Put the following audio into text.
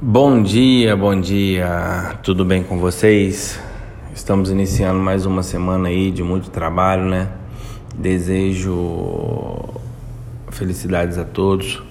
Bom dia, bom dia, tudo bem com vocês? Estamos iniciando mais uma semana aí de muito trabalho, né? Desejo felicidades a todos,